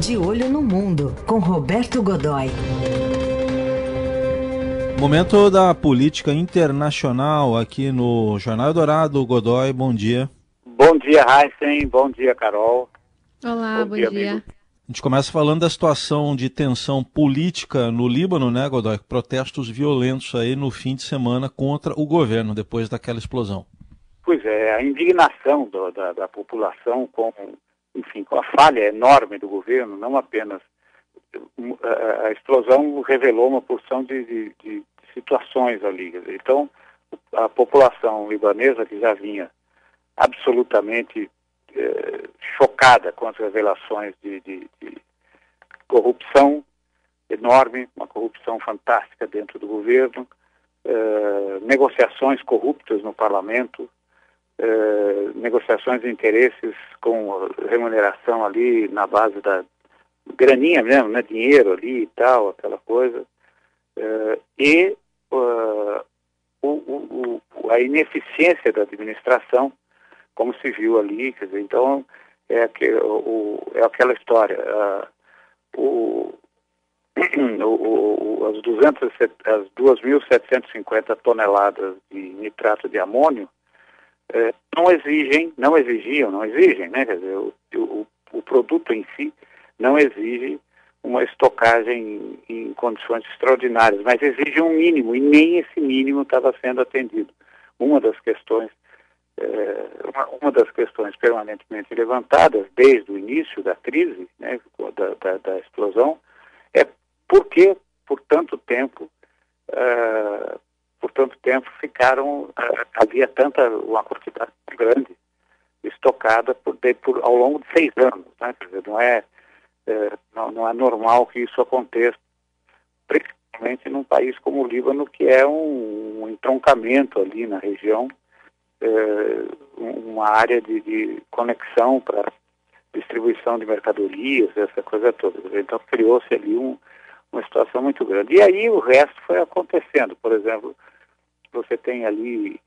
De Olho no Mundo, com Roberto Godoy. Momento da política internacional aqui no Jornal Dourado. Godoy, bom dia. Bom dia, Heisen. Bom dia, Carol. Olá, bom, bom dia. dia. A gente começa falando da situação de tensão política no Líbano, né, Godoy? Protestos violentos aí no fim de semana contra o governo, depois daquela explosão. Pois é, a indignação do, da, da população com enfim, com a falha enorme do governo, não apenas a explosão revelou uma porção de, de, de situações ali. Então, a população libanesa que já vinha absolutamente eh, chocada com as revelações de, de, de, corrupção enorme, uma corrupção fantástica dentro do governo, eh, negociações corruptas no parlamento, eh, negociações de interesses com remuneração ali na base da graninha mesmo, né, dinheiro ali e tal, aquela coisa, uh, e uh, o, o, o, a ineficiência da administração, como se viu ali, quer dizer, então é, que, o, é aquela história, o, o, as, 200, as 2.750 toneladas de nitrato de amônio é, não exigem, não exigiam, não exigem, né? Quer dizer, o, o, o produto em si não exige uma estocagem em, condições extraordinárias, mas exige um mínimo, e nem esse mínimo estava sendo atendido. Uma das questões, é, uma, uma, das questões permanentemente levantadas desde o início da crise, né, da, da, da explosão, é por que, por tanto tempo, uh, por tanto tempo ficaram, ah, havia tanta, uma quantidade grande estocada por, por, ao longo de seis anos. Né? Dizer, não, é, é, não, não, é normal que isso aconteça, principalmente num país como o Líbano, que é um, um entroncamento ali na região, é, uma área de, de conexão para distribuição de mercadorias, essa coisa toda. Então criou-se ali um, uma situação muito grande. E aí o resto foi acontecendo. Por exemplo, você tem ali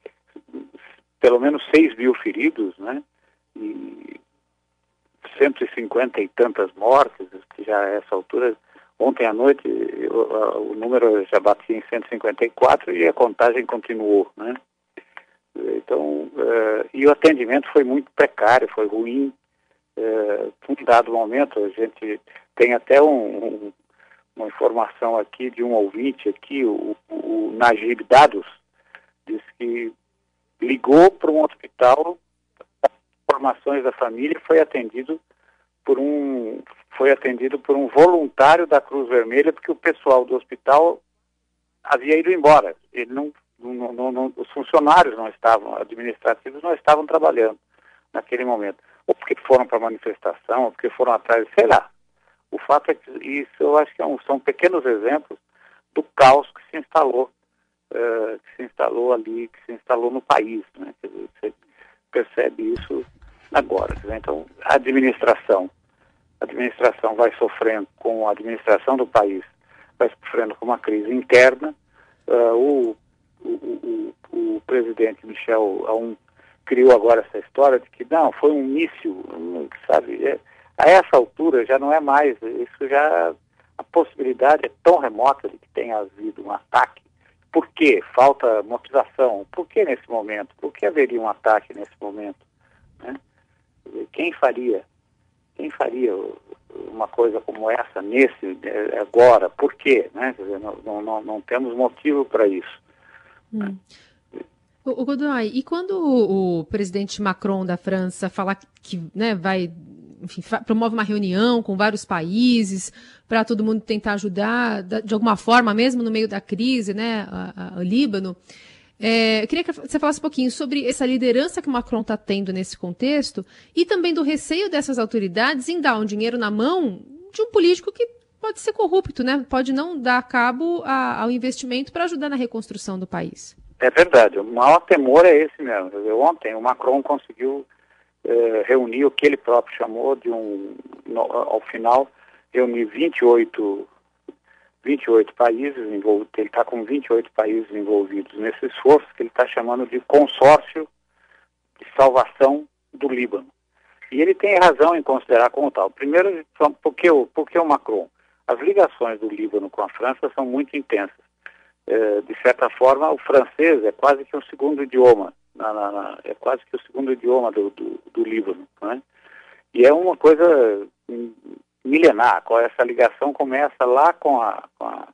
pelo menos 6 mil feridos, né? E 150 e tantas mortes, que já a essa altura, ontem à noite o, número já batia em 154 e a contagem continuou, né? Então, uh, e o atendimento foi muito precário, foi ruim. Uh, um dado momento, a gente tem até um, um, uma informação aqui de um ouvinte aqui, o, o Najib Dados, disse que ligou para um hospital, informações da família foi atendido por um foi atendido por um voluntário da Cruz Vermelha porque o pessoal do hospital havia ido embora. Ele não, não, não, não os funcionários não estavam administrativos não estavam trabalhando naquele momento, ou porque foram para manifestação, ou porque foram atrás, sei lá. O fato é que isso eu acho que é um, são pequenos exemplos do caos que se instalou uh, que se instalou ali, que se instalou no país. Né? Você percebe isso agora. Então, a administração, a administração vai sofrendo com a administração do país, vai sofrendo com uma crise interna. Uh, o, o, o, o, presidente Michel Aoun criou agora essa história de que não, foi um míssil, sabe? É, a essa altura já não é mais, isso já a possibilidade é tão remota de que tenha havido um ataque por que falta motivação? Por que nesse momento? Por que haveria um ataque nesse momento? Né? Quem faria? Quem faria uma coisa como essa nesse eh, agora? Por quê? Né? Dizer, não, não, não, temos motivo para isso. Hum. O, Godoy, e quando o, o, presidente Macron da França falar que né, vai enfim, promove uma reunião com vários países para todo mundo tentar ajudar de alguma forma, mesmo no meio da crise, né, o Líbano. É, eu queria que você falasse um pouquinho sobre essa liderança que o Macron está tendo nesse contexto e também do receio dessas autoridades em dar um dinheiro na mão de um político que pode ser corrupto, né? Pode não dar cabo a, ao investimento para ajudar na reconstrução do país. É verdade. O maior temor é esse mesmo. Ontem o Macron conseguiu eh, reunir o que ele próprio chamou de um, no, ao final, reunir 28, 28 países envolvidos, ele está com 28 países envolvidos nesse esforço que ele está chamando de consórcio de salvação do Líbano. E ele tem razão em considerar como tal. Primeiro, porque o, porque o Macron? As ligações do Líbano com a França são muito intensas. É, de certa forma, o francês é quase que um segundo idioma, na, na, na, é quase que o segundo idioma do, do, do Líbano. Né? E é uma coisa milenar. Essa ligação começa lá com a, com a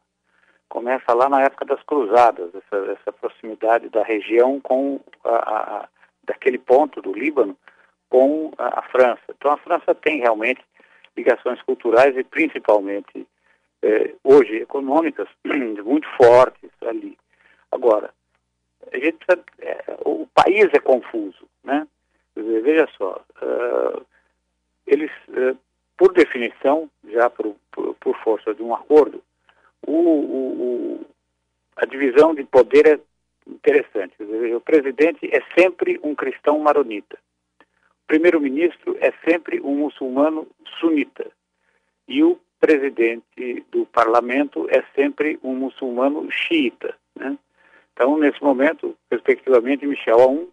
começa lá na época das cruzadas, essa, essa proximidade da região com a, a, daquele ponto do Líbano com a, a, França. Então a França tem realmente ligações culturais e principalmente eh, hoje econômicas muito fortes ali. Agora, a gente é, o país é confuso, né? veja só, uh, eles, uh, por definição, já por, por, por, força de um acordo, o, o, a divisão de poder é interessante. o presidente é sempre um cristão maronita. O primeiro-ministro é sempre um muçulmano sunita. E o presidente do parlamento é sempre um muçulmano xiita. Né? Então, nesse momento, respectivamente, Michel Aoun,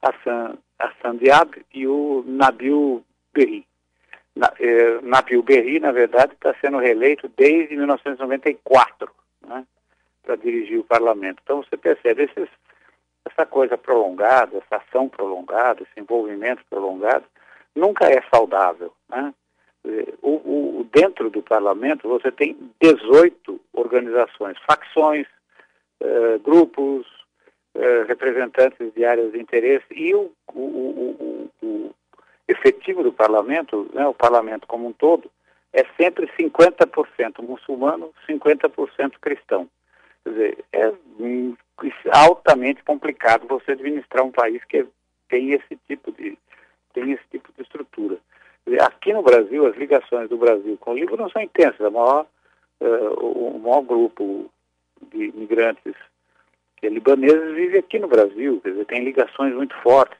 Hassan, Hassan Diab e o Nabil Berri. Na, eh, Nabil Berri, na verdade, está sendo reeleito desde 1994 né, para dirigir o parlamento. Então, você percebe esses, essa coisa prolongada, essa ação prolongada, esse envolvimento prolongado, nunca é saudável. Né? O, o, dentro do parlamento, você tem 18 organizações, facções, eh, grupos, eh, representantes de áreas de interesse e o, o, o efetivo do parlamento, né, o parlamento como um todo, é sempre 50% muçulmano, 50% cristão. Quer dizer, é altamente complicado você administrar um país que tem esse tipo de, tem esse tipo de estrutura. Dizer, aqui no Brasil, as ligações do Brasil com o Líbano são intensas. A maior, uh, o maior grupo de imigrantes. Libaneses vive aqui no Brasil, quer dizer, tem ligações muito fortes.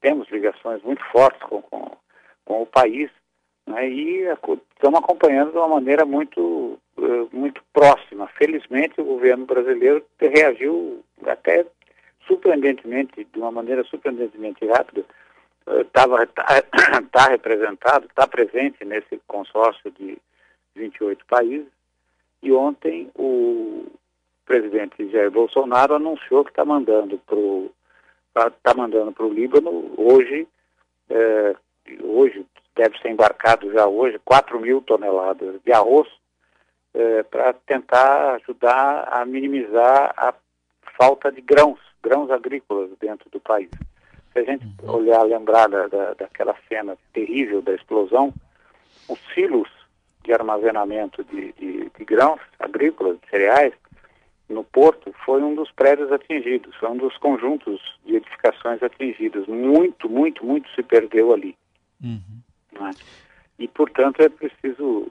Temos ligações muito fortes com, com, com o país né, e estamos acompanhando de uma maneira muito, uh, muito próxima. Felizmente, o governo brasileiro reagiu até surpreendentemente, de uma maneira surpreendentemente rápida, estava uh, tá, tá representado, está presente nesse consórcio de 28 países, e ontem o presidente Jair Bolsonaro anunciou que está mandando para o está tá mandando para o Líbano hoje, é, hoje deve ser embarcado já hoje 4 mil toneladas de arroz é, para tentar ajudar a minimizar a falta de grãos, grãos agrícolas dentro do país. Se a gente uhum. olhar, lembrar da, da, daquela cena terrível da explosão, os silos de armazenamento de, de, de grãos agrícolas, de cereais, no Porto foi um dos prédios atingidos, foi um dos conjuntos de edificações atingidos. Muito, muito, muito se perdeu ali. Uhum. Né? E, portanto, é preciso,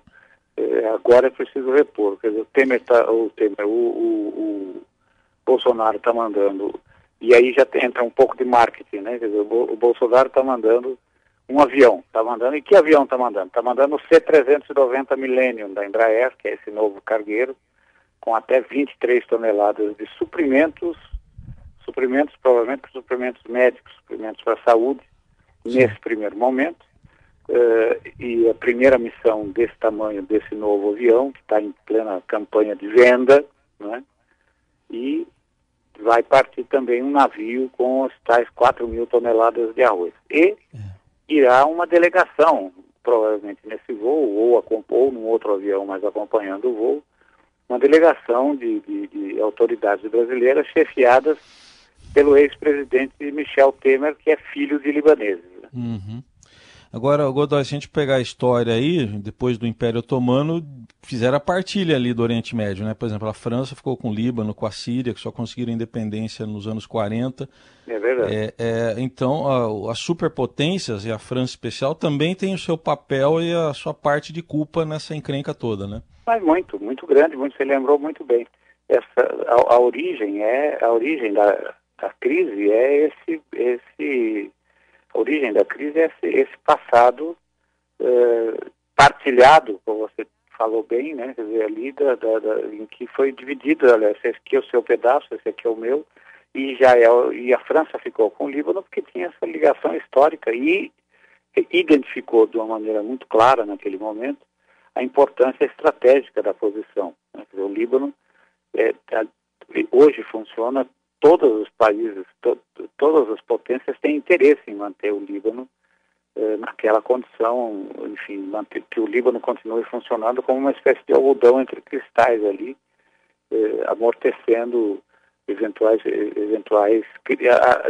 é, agora é preciso repor. Quer dizer, o Temer, tá, o, Temer o, o, o Bolsonaro está mandando, e aí já entra um pouco de marketing, né? Quer dizer, o, o Bolsonaro está mandando um avião, está mandando, e que avião está mandando? Está mandando o C-390 Millennium da Embraer, que é esse novo cargueiro, com até 23 toneladas de suprimentos, suprimentos provavelmente suprimentos médicos, suprimentos para a saúde, Sim. nesse primeiro momento. Uh, e a primeira missão desse tamanho, desse novo avião, que está em plena campanha de venda, né? e vai partir também um navio com as tais 4 mil toneladas de arroz. E é. Irá uma delegação, provavelmente nesse voo, ou, ou num outro avião, mas acompanhando o voo, uma delegação de, de, de autoridades brasileiras chefiadas pelo ex-presidente Michel Temer, que é filho de libaneses. Uhum. Agora, Godoy, se a gente pegar a história aí, depois do Império Otomano, fizeram a partilha ali do Oriente Médio, né? Por exemplo, a França ficou com o Líbano, com a Síria, que só conseguiram independência nos anos 40. É verdade. É, é, então, as superpotências, e a França especial, também tem o seu papel e a sua parte de culpa nessa encrenca toda, né? Mas muito, muito grande, muito, você lembrou muito bem. Essa, a, a origem é, a origem da, da crise é esse, esse origem da crise é esse, passado uh, partilhado, como você falou bem, né? Quer dizer, ali da, da, da, em que foi dividido, olha, esse aqui é o seu pedaço, esse aqui é o meu, e já é, e a França ficou com o Líbano porque tinha essa ligação histórica e identificou de uma maneira muito clara naquele momento a importância estratégica da posição. Né? Dizer, o Líbano é, hoje funciona, todos os países, to, todas as potências têm interesse em manter o Líbano é, naquela condição, enfim, manter, que o Líbano continue funcionando como uma espécie de algodão entre cristais ali, é, amortecendo eventuais, eventuais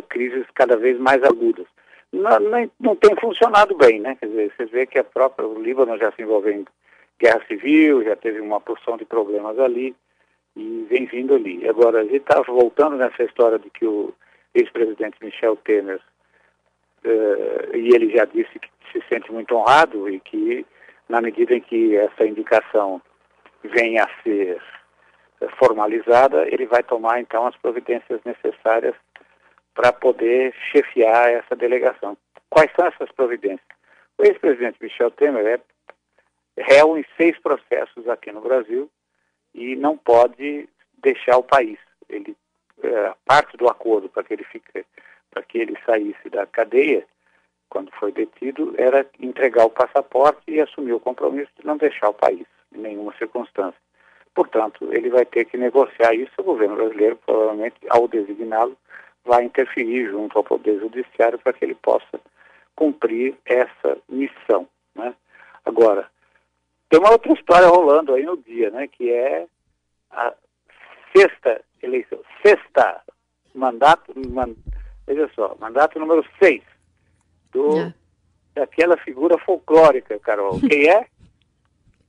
crises cada vez mais agudas. Não, não, não, tem funcionado bem, né? Quer dizer, você vê que a própria, o Líbano já se envolveu em guerra civil, já teve uma porção de problemas ali e vem vindo ali. Agora, a gente está voltando nessa história de que o ex-presidente Michel Temer, uh, e ele já disse que se sente muito honrado e que, na medida em que essa indicação venha a ser formalizada, ele vai tomar então as providências necessárias para poder chefiar essa delegação. Quais são essas providências? O ex-presidente Michel Temer é réu em seis processos aqui no Brasil e não pode deixar o país. Ele é, parte do acordo para que ele fique, para que ele saísse da cadeia quando foi detido era entregar o passaporte e assumir o compromisso de não deixar o país em nenhuma circunstância. Portanto, ele vai ter que negociar isso. O governo brasileiro, provavelmente, ao designá-lo, vai interferir junto ao Poder Judiciário para que ele possa cumprir essa missão. Né? Agora, tem uma outra história rolando aí no dia, né, que é a sexta eleição, sexta mandato, man, veja só, mandato número seis do, é. daquela figura folclórica, Carol. Quem é?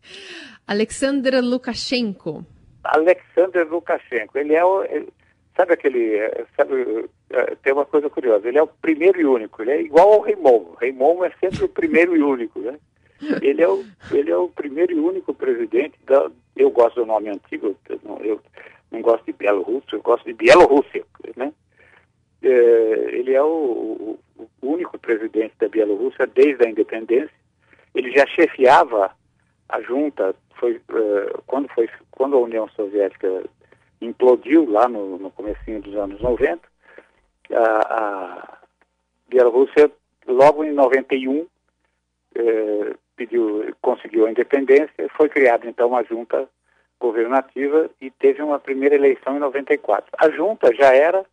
Alexander Lukashenko. Alexander Lukashenko. Ele é o. Ele, sabe aquele. Sabe, é, tem uma coisa curiosa. Ele é o primeiro e único. Ele é igual ao Raymond. Raymond é sempre o primeiro e único, né? Ele é o, ele é o primeiro e único presidente da. Eu gosto do nome antigo, eu não, eu não gosto de Bielorrússia, eu gosto de Bielorrússia, né? É, ele é o, o, único presidente da Bielorrússia desde a independência. Ele já chefiava a junta, foi, uh, quando, foi, quando a União Soviética implodiu lá no, no comecinho dos anos 90, a, a Bielorrússia, logo em 91, eh, pediu, conseguiu a independência, foi criada então uma junta governativa e teve uma primeira eleição em 94. A junta já era,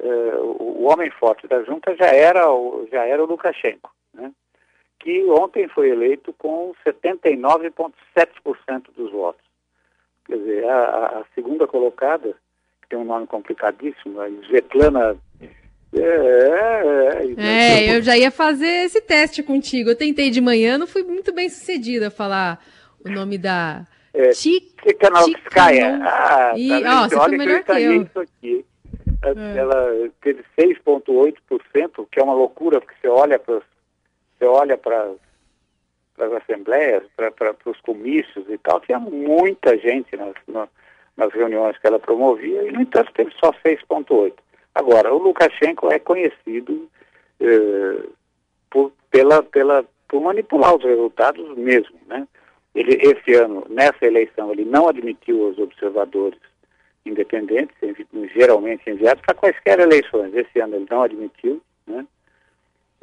eh, o homem forte da junta já era, o, já era o Lukashenko, né? que ontem foi eleito com 79,7% dos votos. Quer dizer, a, a, segunda colocada, que tem um nome complicadíssimo, a Svetlana é, é, é, é, eu já ia fazer esse teste contigo. Eu tentei de manhã, não fui muito bem sucedida a falar o nome da. É, Tikhanovskaya. Ah, e, tá ó, você foi melhor que eu. Isso aqui. É. Ela teve 6,8%, que é uma loucura, porque você olha para você olha para as assembleias, para os comícios e tal, tinha muita gente nas, nas reuniões que ela promovia, e no entanto teve só 6,8%. Agora, o Lukashenko é conhecido eh, por, pela, pela, por manipular os resultados mesmo, né? Ele, esse ano, nessa eleição, ele não admitiu os observadores independentes, geralmente enviados para quaisquer eleições. Esse ano ele não admitiu, né?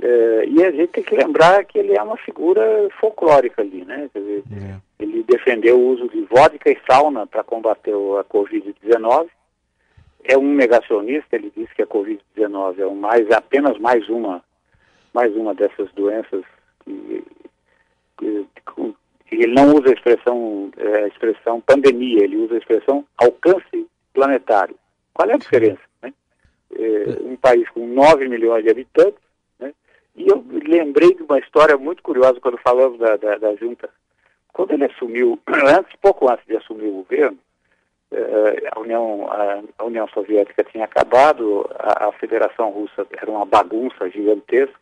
É, e a gente tem que lembrar que ele é uma figura folclórica ali, né? Quer dizer, é. Ele defendeu o uso de vodka e sauna para combater a Covid-19 é um negacionista, ele diz que a Covid-19 é um mais, apenas mais uma, mais uma dessas doenças que, que, que ele não usa a expressão, é, a expressão pandemia, ele usa a expressão alcance planetário. Qual é a diferença? Né? É, um país com 9 milhões de habitantes, né? e eu lembrei de uma história muito curiosa quando falamos da, da, da junta. Quando ele assumiu, antes, pouco antes de assumir o governo, a União, a, a, União Soviética tinha acabado, a, a, Federação Russa era uma bagunça gigantesca,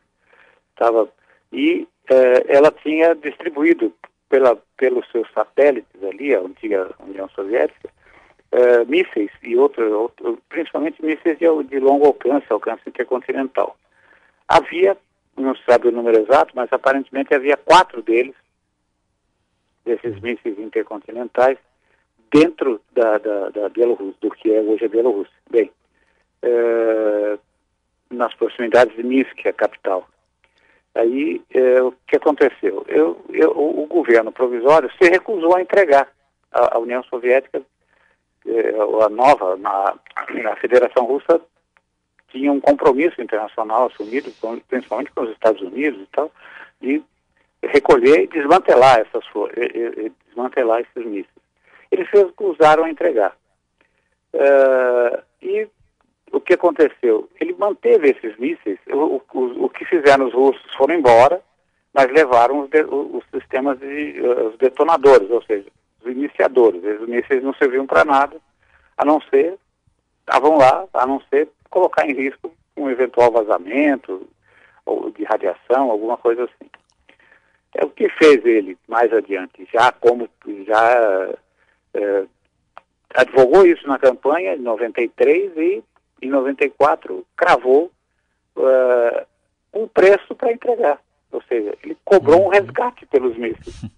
tava, e eh, ela tinha distribuído pela, pelos seus satélites ali, a antiga União Soviética, eh, mísseis e outros, outro, principalmente mísseis de, de longo alcance, alcance intercontinental. Havia, não se sabe o número exato, mas aparentemente havia quatro deles, desses mísseis intercontinentais, dentro da, da, da Bielorrússia, do que é hoje a Bielorrússia. Bem, é, nas proximidades de Minsk, a capital. Aí, é, o que aconteceu? Eu, eu, o, governo provisório se recusou a entregar a União Soviética, é, a nova, na, a Federação Russa tinha um compromisso internacional assumido, principalmente com os Estados Unidos e tal, de recolher e desmantelar essas desmantelar esses mísseis. Eles se recusaram a entregar. Uh, e o que aconteceu? Ele manteve esses mísseis, o, o, o que fizeram os russos foram embora, mas levaram os, de, os sistemas de os detonadores, ou seja, os iniciadores. Os mísseis não serviam para nada, a não ser, estavam lá, a não ser colocar em risco um eventual vazamento ou de radiação, alguma coisa assim. É o que fez ele mais adiante, já como já é, advogou isso na campanha em 93 e em 94, cravou uh, um preço para entregar. Ou seja, ele cobrou um uhum. resgate pelos mísseis.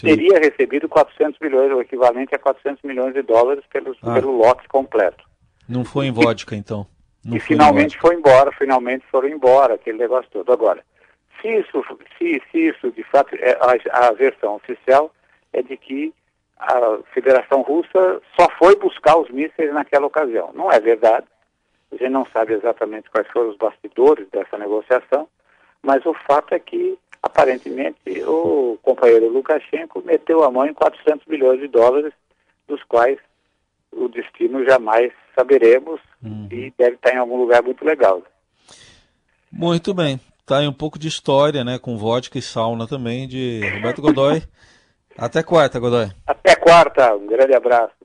Teria recebido 400 milhões, o equivalente a 400 milhões de dólares pelos, ah. pelo lote completo. Não foi em vodka, então? Não e finalmente foi embora, finalmente foram embora, aquele negócio todo. Agora, se isso, se, se isso de fato, é, a, a versão oficial é de que a Federação Russa só foi buscar os mísseis naquela ocasião. Não é verdade. A gente não sabe exatamente quais foram os bastidores dessa negociação, mas o fato é que, aparentemente, o companheiro Lukashenko meteu a mão em 400 milhões de dólares, dos quais o destino jamais saberemos uhum. e deve estar em algum lugar muito legal. Muito bem. Tá aí um pouco de história, né, com vodka e sauna também, de Roberto Godoy. Até quarta, Godoy. Até quarta. Um grande abraço.